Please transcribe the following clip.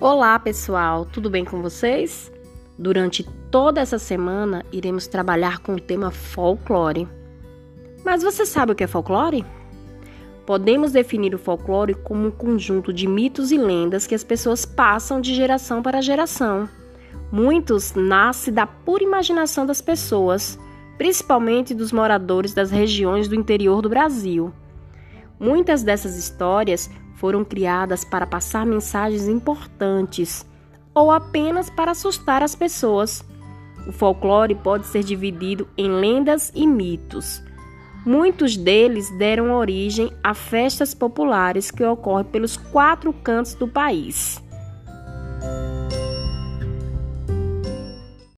Olá, pessoal, tudo bem com vocês? Durante toda essa semana iremos trabalhar com o tema folclore. Mas você sabe o que é folclore? Podemos definir o folclore como um conjunto de mitos e lendas que as pessoas passam de geração para geração. Muitos nascem da pura imaginação das pessoas, principalmente dos moradores das regiões do interior do Brasil. Muitas dessas histórias foram criadas para passar mensagens importantes ou apenas para assustar as pessoas. O folclore pode ser dividido em lendas e mitos. Muitos deles deram origem a festas populares que ocorrem pelos quatro cantos do país.